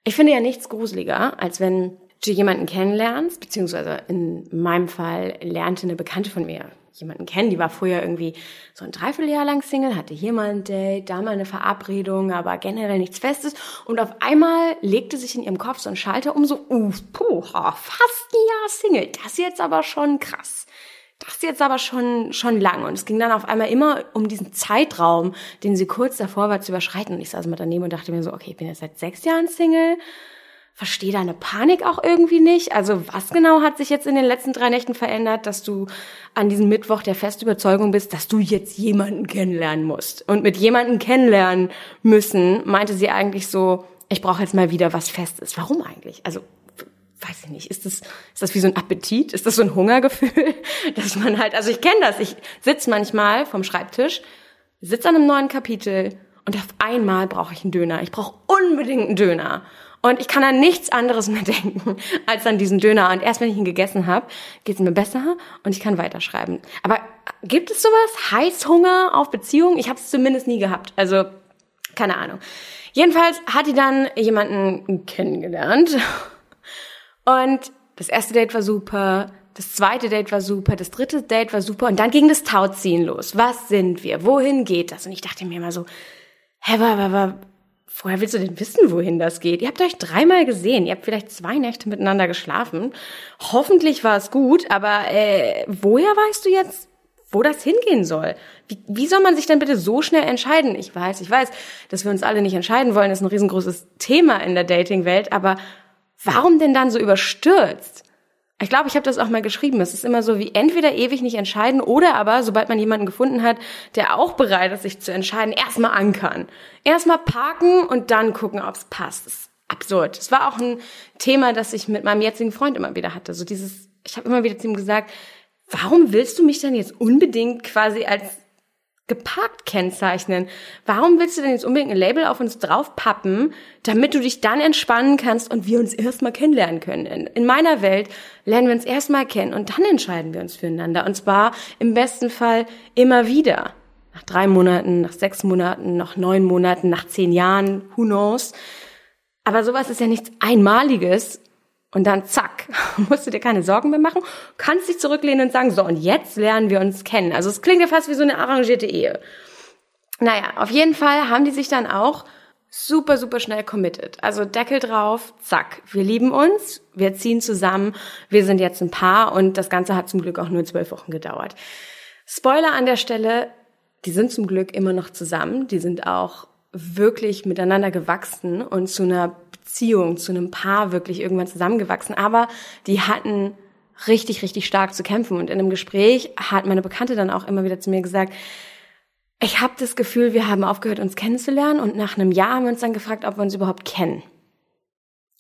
Speaker 1: Ich finde ja nichts gruseliger, als wenn du jemanden kennenlernst, beziehungsweise in meinem Fall lernte eine Bekannte von mir jemanden kennen, die war vorher irgendwie so ein Dreivierteljahr lang Single, hatte hier mal ein Date, da mal eine Verabredung, aber generell nichts Festes und auf einmal legte sich in ihrem Kopf so ein Schalter um, so, uh, puh, fast ein Jahr Single, das jetzt aber schon krass. Das ist jetzt aber schon, schon lang. Und es ging dann auf einmal immer um diesen Zeitraum, den sie kurz davor war zu überschreiten. Und ich saß mal daneben und dachte mir so, okay, ich bin jetzt seit sechs Jahren Single verstehe deine Panik auch irgendwie nicht. Also was genau hat sich jetzt in den letzten drei Nächten verändert, dass du an diesem Mittwoch der festen Überzeugung bist, dass du jetzt jemanden kennenlernen musst? Und mit jemanden kennenlernen müssen, meinte sie eigentlich so, ich brauche jetzt mal wieder was Festes. Warum eigentlich? Also weiß ich nicht, ist das, ist das wie so ein Appetit? Ist das so ein Hungergefühl? Dass man halt, also ich kenne das, ich sitze manchmal vom Schreibtisch, sitze an einem neuen Kapitel und auf einmal brauche ich einen Döner. Ich brauche unbedingt einen Döner. Und ich kann an nichts anderes mehr denken als an diesen Döner. Und erst wenn ich ihn gegessen habe, geht es mir besser und ich kann weiterschreiben. Aber gibt es sowas? Heißhunger auf Beziehungen? Ich habe es zumindest nie gehabt. Also keine Ahnung. Jedenfalls hat die dann jemanden kennengelernt. Und das erste Date war super. Das zweite Date war super, das dritte Date war super und dann ging das Tauziehen los. Was sind wir? Wohin geht das? Und ich dachte mir immer so, hä, aber, aber, Woher willst du denn wissen, wohin das geht? Ihr habt euch dreimal gesehen, ihr habt vielleicht zwei Nächte miteinander geschlafen. Hoffentlich war es gut, aber äh, woher weißt du jetzt, wo das hingehen soll? Wie, wie soll man sich denn bitte so schnell entscheiden? Ich weiß, ich weiß, dass wir uns alle nicht entscheiden wollen, ist ein riesengroßes Thema in der Dating-Welt, aber warum denn dann so überstürzt? Ich glaube, ich habe das auch mal geschrieben. Es ist immer so wie entweder ewig nicht entscheiden oder aber, sobald man jemanden gefunden hat, der auch bereit ist, sich zu entscheiden, erstmal ankern. Erstmal parken und dann gucken, ob es passt. Das ist absurd. Es war auch ein Thema, das ich mit meinem jetzigen Freund immer wieder hatte. So dieses, ich habe immer wieder zu ihm gesagt, warum willst du mich denn jetzt unbedingt quasi als geparkt kennzeichnen. Warum willst du denn jetzt unbedingt ein Label auf uns draufpappen, damit du dich dann entspannen kannst und wir uns erstmal kennenlernen können? In, in, meiner Welt lernen wir uns erstmal kennen und dann entscheiden wir uns füreinander. Und zwar im besten Fall immer wieder. Nach drei Monaten, nach sechs Monaten, nach neun Monaten, nach zehn Jahren, who knows. Aber sowas ist ja nichts Einmaliges, und dann zack, musst du dir keine Sorgen mehr machen, kannst dich zurücklehnen und sagen, so, und jetzt lernen wir uns kennen. Also es klingt ja fast wie so eine arrangierte Ehe. Naja, auf jeden Fall haben die sich dann auch super, super schnell committed. Also Deckel drauf, zack, wir lieben uns, wir ziehen zusammen, wir sind jetzt ein Paar und das Ganze hat zum Glück auch nur zwölf Wochen gedauert. Spoiler an der Stelle, die sind zum Glück immer noch zusammen, die sind auch wirklich miteinander gewachsen und zu einer Beziehung, zu einem Paar wirklich irgendwann zusammengewachsen. Aber die hatten richtig, richtig stark zu kämpfen. Und in einem Gespräch hat meine Bekannte dann auch immer wieder zu mir gesagt, ich habe das Gefühl, wir haben aufgehört, uns kennenzulernen und nach einem Jahr haben wir uns dann gefragt, ob wir uns überhaupt kennen.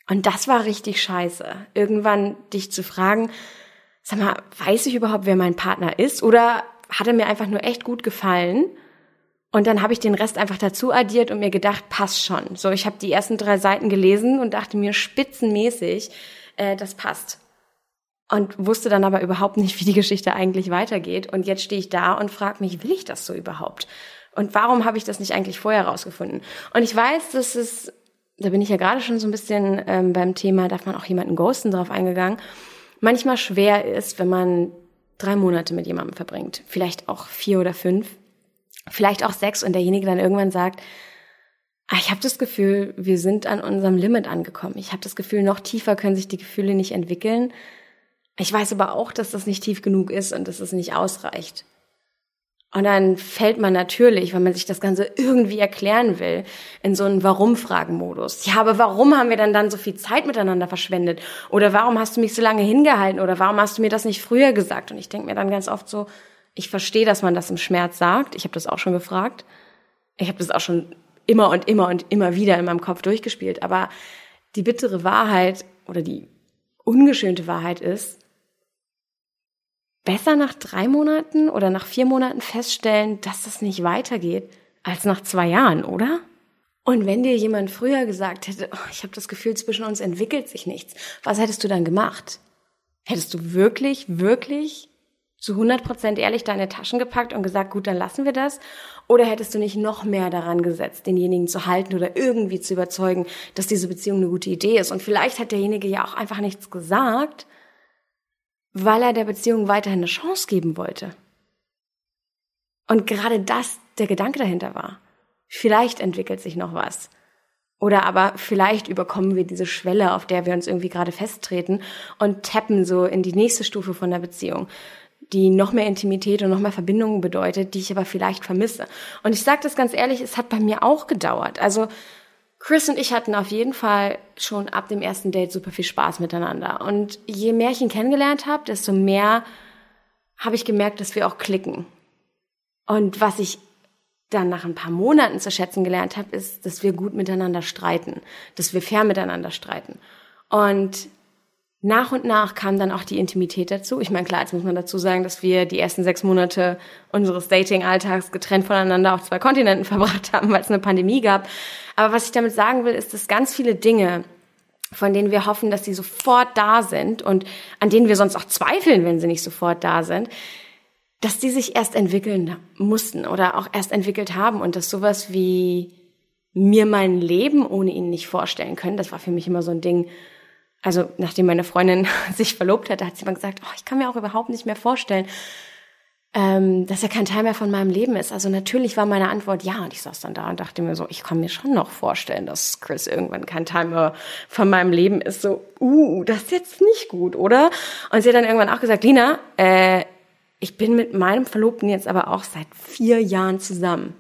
Speaker 1: Und das war richtig scheiße. Irgendwann dich zu fragen, sag mal, weiß ich überhaupt, wer mein Partner ist? Oder hat er mir einfach nur echt gut gefallen? Und dann habe ich den Rest einfach dazu addiert und mir gedacht, passt schon. So, ich habe die ersten drei Seiten gelesen und dachte mir spitzenmäßig, äh, das passt. Und wusste dann aber überhaupt nicht, wie die Geschichte eigentlich weitergeht. Und jetzt stehe ich da und frage mich, will ich das so überhaupt? Und warum habe ich das nicht eigentlich vorher rausgefunden? Und ich weiß, dass es, da bin ich ja gerade schon so ein bisschen ähm, beim Thema, darf man auch jemanden ghosten drauf eingegangen, manchmal schwer ist, wenn man drei Monate mit jemandem verbringt, vielleicht auch vier oder fünf, vielleicht auch sechs und derjenige dann irgendwann sagt, ah, ich habe das Gefühl, wir sind an unserem Limit angekommen. Ich habe das Gefühl, noch tiefer können sich die Gefühle nicht entwickeln. Ich weiß aber auch, dass das nicht tief genug ist und dass es nicht ausreicht. Und dann fällt man natürlich, wenn man sich das Ganze irgendwie erklären will, in so einen Warum-Fragen-Modus. Ja, aber warum haben wir dann dann so viel Zeit miteinander verschwendet? Oder warum hast du mich so lange hingehalten? Oder warum hast du mir das nicht früher gesagt? Und ich denke mir dann ganz oft so, ich verstehe, dass man das im Schmerz sagt. Ich habe das auch schon gefragt. Ich habe das auch schon immer und immer und immer wieder in meinem Kopf durchgespielt. Aber die bittere Wahrheit oder die ungeschönte Wahrheit ist, besser nach drei Monaten oder nach vier Monaten feststellen, dass das nicht weitergeht, als nach zwei Jahren, oder? Und wenn dir jemand früher gesagt hätte, oh, ich habe das Gefühl, zwischen uns entwickelt sich nichts, was hättest du dann gemacht? Hättest du wirklich, wirklich zu 100 Prozent ehrlich deine Taschen gepackt und gesagt, gut, dann lassen wir das? Oder hättest du nicht noch mehr daran gesetzt, denjenigen zu halten oder irgendwie zu überzeugen, dass diese Beziehung eine gute Idee ist? Und vielleicht hat derjenige ja auch einfach nichts gesagt, weil er der Beziehung weiterhin eine Chance geben wollte. Und gerade das der Gedanke dahinter war. Vielleicht entwickelt sich noch was. Oder aber vielleicht überkommen wir diese Schwelle, auf der wir uns irgendwie gerade festtreten und tappen so in die nächste Stufe von der Beziehung die noch mehr Intimität und noch mehr Verbindungen bedeutet, die ich aber vielleicht vermisse. Und ich sage das ganz ehrlich, es hat bei mir auch gedauert. Also Chris und ich hatten auf jeden Fall schon ab dem ersten Date super viel Spaß miteinander. Und je mehr ich ihn kennengelernt habe, desto mehr habe ich gemerkt, dass wir auch klicken. Und was ich dann nach ein paar Monaten zu schätzen gelernt habe, ist, dass wir gut miteinander streiten, dass wir fair miteinander streiten. Und nach und nach kam dann auch die Intimität dazu. Ich meine, klar, jetzt muss man dazu sagen, dass wir die ersten sechs Monate unseres Dating-Alltags getrennt voneinander auf zwei Kontinenten verbracht haben, weil es eine Pandemie gab. Aber was ich damit sagen will, ist, dass ganz viele Dinge, von denen wir hoffen, dass sie sofort da sind und an denen wir sonst auch zweifeln, wenn sie nicht sofort da sind, dass die sich erst entwickeln mussten oder auch erst entwickelt haben und dass sowas wie mir mein Leben ohne ihn nicht vorstellen können, das war für mich immer so ein Ding, also nachdem meine Freundin sich verlobt hatte, hat sie immer gesagt, oh, ich kann mir auch überhaupt nicht mehr vorstellen, ähm, dass er kein Teil mehr von meinem Leben ist. Also natürlich war meine Antwort ja. Und ich saß dann da und dachte mir so, ich kann mir schon noch vorstellen, dass Chris irgendwann kein Teil mehr von meinem Leben ist. So, uh, das ist jetzt nicht gut, oder? Und sie hat dann irgendwann auch gesagt, Lina, äh, ich bin mit meinem Verlobten jetzt aber auch seit vier Jahren zusammen.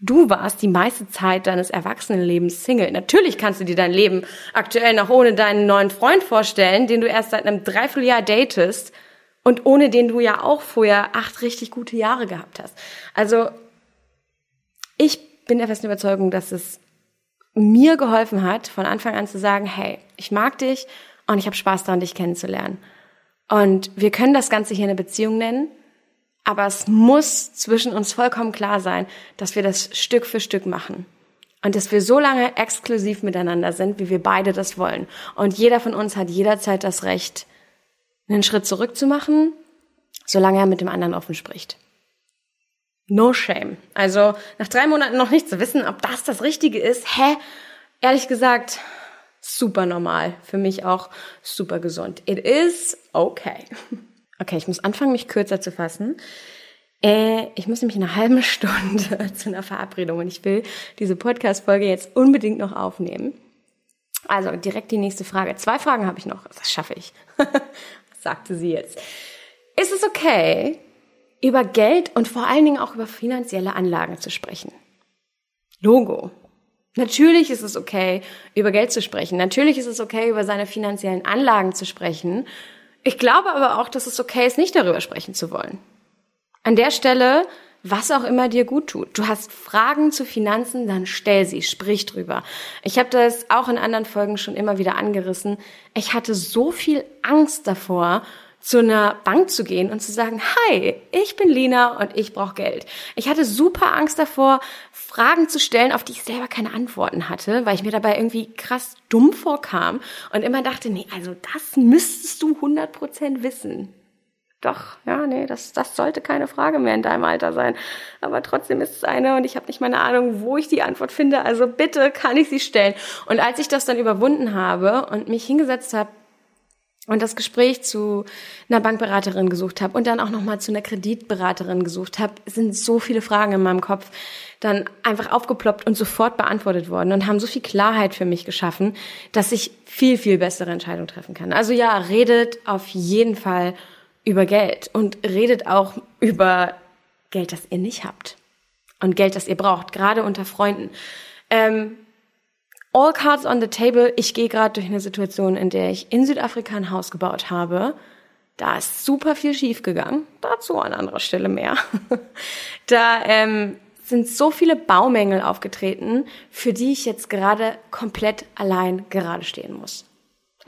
Speaker 1: Du warst die meiste Zeit deines Erwachsenenlebens Single. Natürlich kannst du dir dein Leben aktuell noch ohne deinen neuen Freund vorstellen, den du erst seit einem Dreivierteljahr datest und ohne den du ja auch vorher acht richtig gute Jahre gehabt hast. Also ich bin der festen Überzeugung, dass es mir geholfen hat, von Anfang an zu sagen, hey, ich mag dich und ich habe Spaß daran, dich kennenzulernen. Und wir können das Ganze hier eine Beziehung nennen, aber es muss zwischen uns vollkommen klar sein, dass wir das Stück für Stück machen. Und dass wir so lange exklusiv miteinander sind, wie wir beide das wollen. Und jeder von uns hat jederzeit das Recht, einen Schritt zurück zu machen, solange er mit dem anderen offen spricht. No shame. Also nach drei Monaten noch nicht zu wissen, ob das das Richtige ist, hä? Ehrlich gesagt, super normal. Für mich auch super gesund. It is okay. Okay, ich muss anfangen, mich kürzer zu fassen. Äh, ich muss nämlich in einer halben Stunde zu einer Verabredung und ich will diese Podcast-Folge jetzt unbedingt noch aufnehmen. Also direkt die nächste Frage. Zwei Fragen habe ich noch. Das schaffe ich. sagte sie jetzt. Ist es okay, über Geld und vor allen Dingen auch über finanzielle Anlagen zu sprechen? Logo. Natürlich ist es okay, über Geld zu sprechen. Natürlich ist es okay, über seine finanziellen Anlagen zu sprechen. Ich glaube aber auch, dass es okay ist, nicht darüber sprechen zu wollen. An der Stelle, was auch immer dir gut tut. Du hast Fragen zu Finanzen, dann stell sie, sprich drüber. Ich habe das auch in anderen Folgen schon immer wieder angerissen. Ich hatte so viel Angst davor, zu einer Bank zu gehen und zu sagen, hi, ich bin Lina und ich brauche Geld. Ich hatte super Angst davor, Fragen zu stellen, auf die ich selber keine Antworten hatte, weil ich mir dabei irgendwie krass dumm vorkam und immer dachte, nee, also das müsstest du 100% wissen. Doch, ja, nee, das, das sollte keine Frage mehr in deinem Alter sein. Aber trotzdem ist es eine und ich habe nicht meine Ahnung, wo ich die Antwort finde. Also bitte kann ich sie stellen. Und als ich das dann überwunden habe und mich hingesetzt habe und das Gespräch zu einer Bankberaterin gesucht habe und dann auch nochmal zu einer Kreditberaterin gesucht habe, sind so viele Fragen in meinem Kopf dann einfach aufgeploppt und sofort beantwortet worden und haben so viel Klarheit für mich geschaffen, dass ich viel, viel bessere Entscheidungen treffen kann. Also ja, redet auf jeden Fall über Geld und redet auch über Geld, das ihr nicht habt und Geld, das ihr braucht, gerade unter Freunden. Ähm, All cards on the table. Ich gehe gerade durch eine Situation, in der ich in Südafrika ein Haus gebaut habe. Da ist super viel schiefgegangen. Dazu an anderer Stelle mehr. da ähm, sind so viele Baumängel aufgetreten, für die ich jetzt gerade komplett allein gerade stehen muss.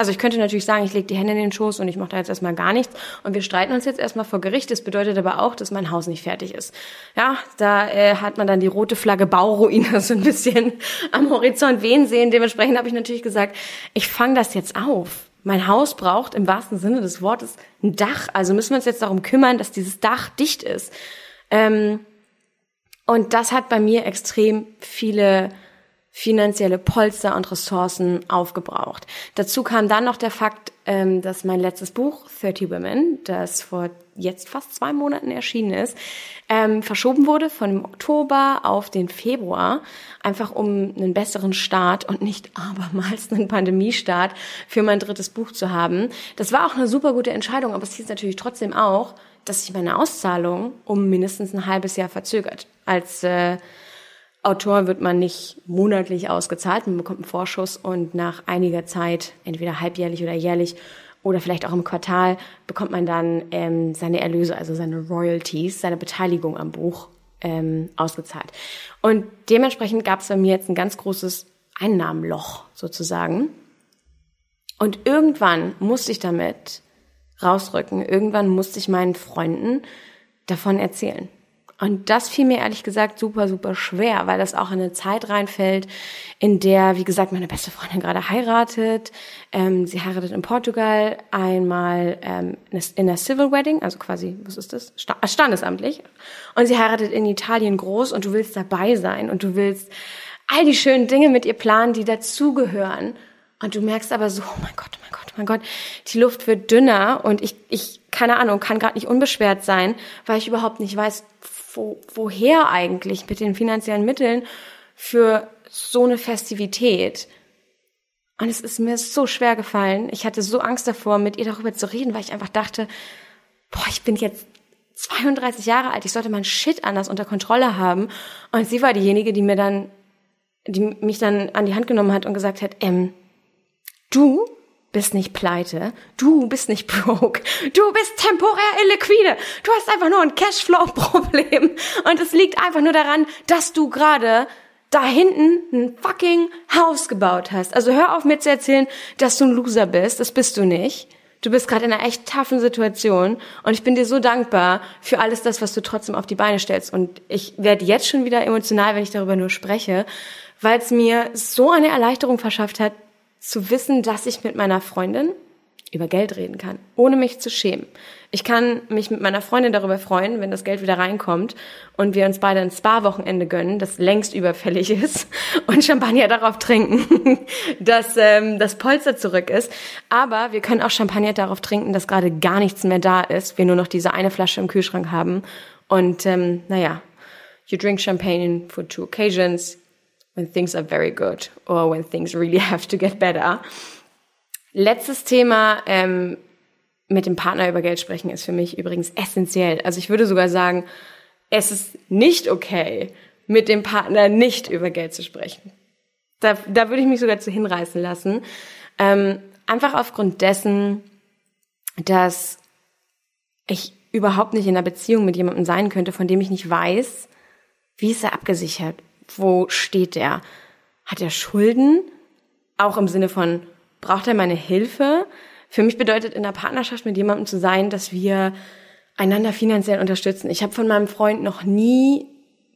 Speaker 1: Also ich könnte natürlich sagen, ich lege die Hände in den Schoß und ich mache da jetzt erstmal gar nichts und wir streiten uns jetzt erstmal vor Gericht. Das bedeutet aber auch, dass mein Haus nicht fertig ist. Ja, da äh, hat man dann die rote Flagge Bauruine so ein bisschen am Horizont wehen sehen. Dementsprechend habe ich natürlich gesagt, ich fange das jetzt auf. Mein Haus braucht im wahrsten Sinne des Wortes ein Dach. Also müssen wir uns jetzt darum kümmern, dass dieses Dach dicht ist. Ähm, und das hat bei mir extrem viele finanzielle Polster und Ressourcen aufgebraucht. Dazu kam dann noch der Fakt, ähm, dass mein letztes Buch, 30 Women, das vor jetzt fast zwei Monaten erschienen ist, ähm, verschoben wurde von dem Oktober auf den Februar, einfach um einen besseren Start und nicht abermals einen Pandemiestart für mein drittes Buch zu haben. Das war auch eine super gute Entscheidung, aber es hieß natürlich trotzdem auch, dass sich meine Auszahlung um mindestens ein halbes Jahr verzögert. Als äh, Autor wird man nicht monatlich ausgezahlt, man bekommt einen Vorschuss und nach einiger Zeit, entweder halbjährlich oder jährlich oder vielleicht auch im Quartal, bekommt man dann ähm, seine Erlöse, also seine Royalties, seine Beteiligung am Buch ähm, ausgezahlt. Und dementsprechend gab es bei mir jetzt ein ganz großes Einnahmenloch sozusagen. Und irgendwann musste ich damit rausrücken. Irgendwann musste ich meinen Freunden davon erzählen. Und das fiel mir ehrlich gesagt super, super schwer, weil das auch in eine Zeit reinfällt, in der, wie gesagt, meine beste Freundin gerade heiratet. Ähm, sie heiratet in Portugal einmal ähm, in der Civil Wedding, also quasi, was ist das? Äh, standesamtlich. Und sie heiratet in Italien groß und du willst dabei sein und du willst all die schönen Dinge mit ihr planen, die dazugehören. Und du merkst aber so, oh mein Gott, oh mein Gott, oh mein Gott, die Luft wird dünner und ich, ich keine Ahnung, kann gerade nicht unbeschwert sein, weil ich überhaupt nicht weiß, wo, woher eigentlich mit den finanziellen Mitteln für so eine Festivität? Und es ist mir so schwer gefallen. Ich hatte so Angst davor, mit ihr darüber zu reden, weil ich einfach dachte, boah, ich bin jetzt 32 Jahre alt, ich sollte mein Shit anders unter Kontrolle haben. Und sie war diejenige, die mir dann, die mich dann an die Hand genommen hat und gesagt hat, ähm, du bist nicht pleite, du bist nicht broke, du bist temporär illiquide, du hast einfach nur ein Cashflow-Problem und es liegt einfach nur daran, dass du gerade da hinten ein fucking Haus gebaut hast. Also hör auf mir zu erzählen, dass du ein Loser bist, das bist du nicht. Du bist gerade in einer echt taffen Situation und ich bin dir so dankbar für alles das, was du trotzdem auf die Beine stellst. Und ich werde jetzt schon wieder emotional, wenn ich darüber nur spreche, weil es mir so eine Erleichterung verschafft hat, zu wissen, dass ich mit meiner Freundin über Geld reden kann, ohne mich zu schämen. Ich kann mich mit meiner Freundin darüber freuen, wenn das Geld wieder reinkommt und wir uns beide ein Spa-Wochenende gönnen, das längst überfällig ist und Champagner darauf trinken, dass ähm, das Polster zurück ist. Aber wir können auch Champagner darauf trinken, dass gerade gar nichts mehr da ist, wir nur noch diese eine Flasche im Kühlschrank haben. Und ähm, naja, you drink champagne for two occasions, when things are very good or when things really have to get better. Letztes Thema, ähm, mit dem Partner über Geld sprechen ist für mich übrigens essentiell. Also ich würde sogar sagen, es ist nicht okay, mit dem Partner nicht über Geld zu sprechen. Da, da würde ich mich sogar zu hinreißen lassen. Ähm, einfach aufgrund dessen, dass ich überhaupt nicht in einer Beziehung mit jemandem sein könnte, von dem ich nicht weiß, wie ist er abgesichert? Wo steht er? Hat er Schulden? Auch im Sinne von, braucht er meine Hilfe? Für mich bedeutet in der Partnerschaft mit jemandem zu sein, dass wir einander finanziell unterstützen. Ich habe von meinem Freund noch nie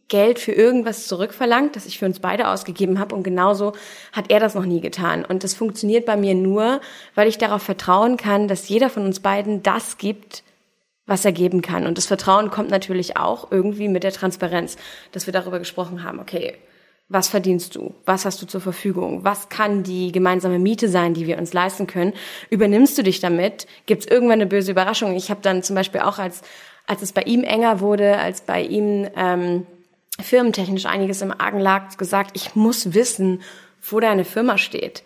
Speaker 1: Geld für irgendwas zurückverlangt, das ich für uns beide ausgegeben habe und genauso hat er das noch nie getan. Und das funktioniert bei mir nur, weil ich darauf vertrauen kann, dass jeder von uns beiden das gibt, was er geben kann. Und das Vertrauen kommt natürlich auch irgendwie mit der Transparenz, dass wir darüber gesprochen haben, okay, was verdienst du? Was hast du zur Verfügung? Was kann die gemeinsame Miete sein, die wir uns leisten können? Übernimmst du dich damit? Gibt es irgendwann eine böse Überraschung? Ich habe dann zum Beispiel auch, als, als es bei ihm enger wurde, als bei ihm ähm, firmentechnisch einiges im Argen lag, gesagt, ich muss wissen, wo deine Firma steht.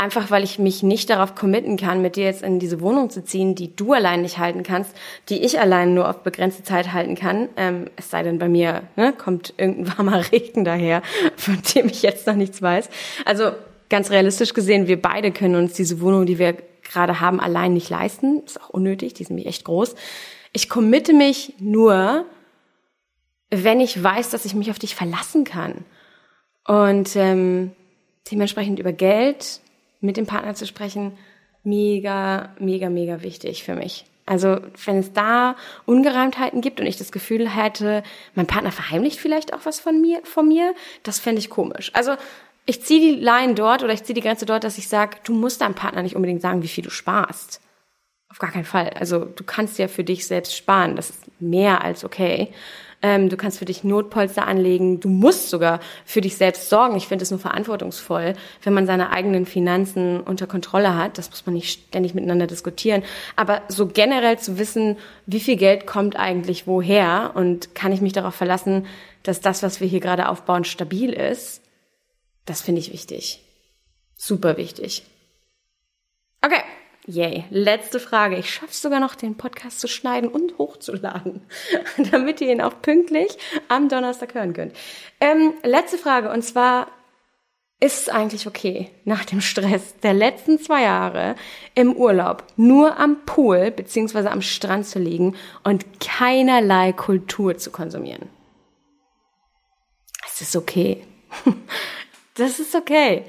Speaker 1: Einfach weil ich mich nicht darauf committen kann, mit dir jetzt in diese Wohnung zu ziehen, die du allein nicht halten kannst, die ich allein nur auf begrenzte Zeit halten kann. Ähm, es sei denn, bei mir ne, kommt irgendein warmer Regen daher, von dem ich jetzt noch nichts weiß. Also ganz realistisch gesehen, wir beide können uns diese Wohnung, die wir gerade haben, allein nicht leisten. Ist auch unnötig, die sind nämlich echt groß. Ich committe mich nur, wenn ich weiß, dass ich mich auf dich verlassen kann. Und ähm, dementsprechend über Geld mit dem Partner zu sprechen, mega, mega, mega wichtig für mich. Also wenn es da Ungereimtheiten gibt und ich das Gefühl hätte, mein Partner verheimlicht vielleicht auch was von mir, von mir, das fände ich komisch. Also ich ziehe die Line dort oder ich ziehe die Grenze dort, dass ich sage, du musst deinem Partner nicht unbedingt sagen, wie viel du sparst. Auf gar keinen Fall. Also du kannst ja für dich selbst sparen. Das ist mehr als okay. Ähm, du kannst für dich Notpolster anlegen. Du musst sogar für dich selbst sorgen. Ich finde es nur verantwortungsvoll, wenn man seine eigenen Finanzen unter Kontrolle hat. Das muss man nicht ständig miteinander diskutieren. Aber so generell zu wissen, wie viel Geld kommt eigentlich woher und kann ich mich darauf verlassen, dass das, was wir hier gerade aufbauen, stabil ist, das finde ich wichtig. Super wichtig. Okay. Yay. Letzte Frage. Ich schaffe es sogar noch, den Podcast zu schneiden und hochzuladen, damit ihr ihn auch pünktlich am Donnerstag hören könnt. Ähm, letzte Frage, und zwar, ist es eigentlich okay, nach dem Stress der letzten zwei Jahre im Urlaub nur am Pool beziehungsweise am Strand zu liegen und keinerlei Kultur zu konsumieren? Es ist okay. das ist okay.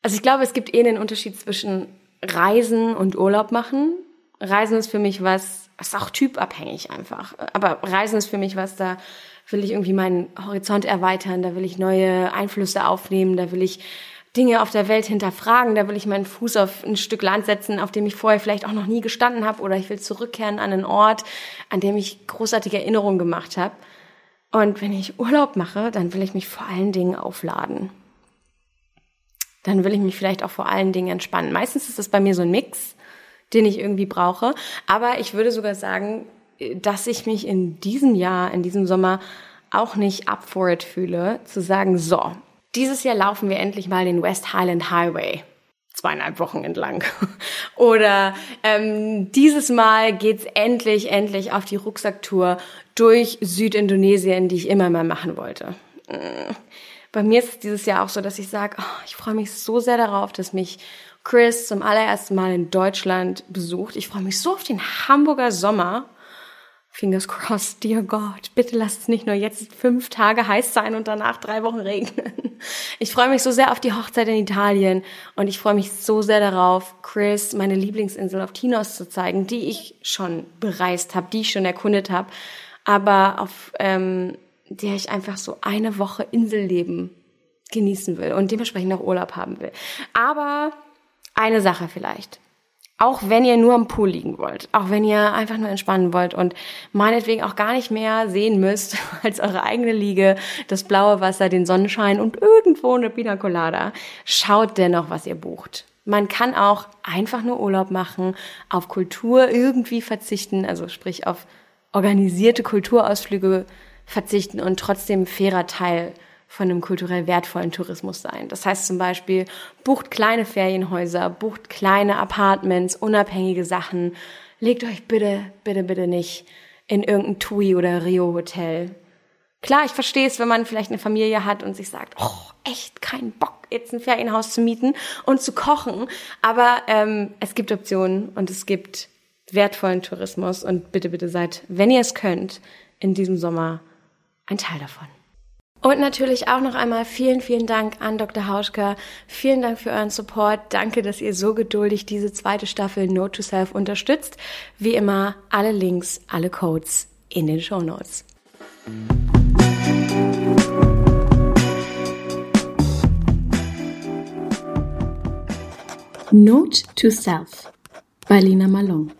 Speaker 1: Also ich glaube, es gibt eh einen Unterschied zwischen Reisen und Urlaub machen. Reisen ist für mich was, ist auch typabhängig einfach. Aber Reisen ist für mich was, da will ich irgendwie meinen Horizont erweitern, da will ich neue Einflüsse aufnehmen, da will ich Dinge auf der Welt hinterfragen, da will ich meinen Fuß auf ein Stück Land setzen, auf dem ich vorher vielleicht auch noch nie gestanden habe, oder ich will zurückkehren an einen Ort, an dem ich großartige Erinnerungen gemacht habe. Und wenn ich Urlaub mache, dann will ich mich vor allen Dingen aufladen dann will ich mich vielleicht auch vor allen Dingen entspannen. Meistens ist es bei mir so ein Mix, den ich irgendwie brauche. Aber ich würde sogar sagen, dass ich mich in diesem Jahr, in diesem Sommer auch nicht up for it fühle, zu sagen, so, dieses Jahr laufen wir endlich mal den West Highland Highway zweieinhalb Wochen entlang. Oder ähm, dieses Mal geht's endlich, endlich auf die Rucksacktour durch Südindonesien, die ich immer mal machen wollte. Bei mir ist es dieses Jahr auch so, dass ich sage, oh, ich freue mich so sehr darauf, dass mich Chris zum allerersten Mal in Deutschland besucht. Ich freue mich so auf den Hamburger Sommer. Fingers crossed, dear God, bitte lass es nicht nur jetzt fünf Tage heiß sein und danach drei Wochen regnen. Ich freue mich so sehr auf die Hochzeit in Italien und ich freue mich so sehr darauf, Chris meine Lieblingsinsel auf Tinos zu zeigen, die ich schon bereist habe, die ich schon erkundet habe, aber auf ähm, der ich einfach so eine Woche Inselleben genießen will und dementsprechend auch Urlaub haben will. Aber eine Sache vielleicht auch wenn ihr nur am Pool liegen wollt, auch wenn ihr einfach nur entspannen wollt und meinetwegen auch gar nicht mehr sehen müsst als eure eigene Liege, das blaue Wasser, den Sonnenschein und irgendwo eine Pina Colada, schaut dennoch, was ihr bucht. Man kann auch einfach nur Urlaub machen, auf Kultur irgendwie verzichten, also sprich auf organisierte Kulturausflüge verzichten und trotzdem fairer Teil von einem kulturell wertvollen Tourismus sein. Das heißt zum Beispiel, bucht kleine Ferienhäuser, bucht kleine Apartments, unabhängige Sachen. Legt euch bitte, bitte, bitte nicht in irgendein TUI oder Rio Hotel. Klar, ich verstehe es, wenn man vielleicht eine Familie hat und sich sagt, oh, echt keinen Bock, jetzt ein Ferienhaus zu mieten und zu kochen. Aber ähm, es gibt Optionen und es gibt wertvollen Tourismus und bitte, bitte seid, wenn ihr es könnt, in diesem Sommer ein Teil davon. Und natürlich auch noch einmal vielen, vielen Dank an Dr. Hauschka. Vielen Dank für euren Support. Danke, dass ihr so geduldig diese zweite Staffel Note to Self unterstützt. Wie immer, alle Links, alle Codes in den Show Notes. Note to Self bei Lina Malone.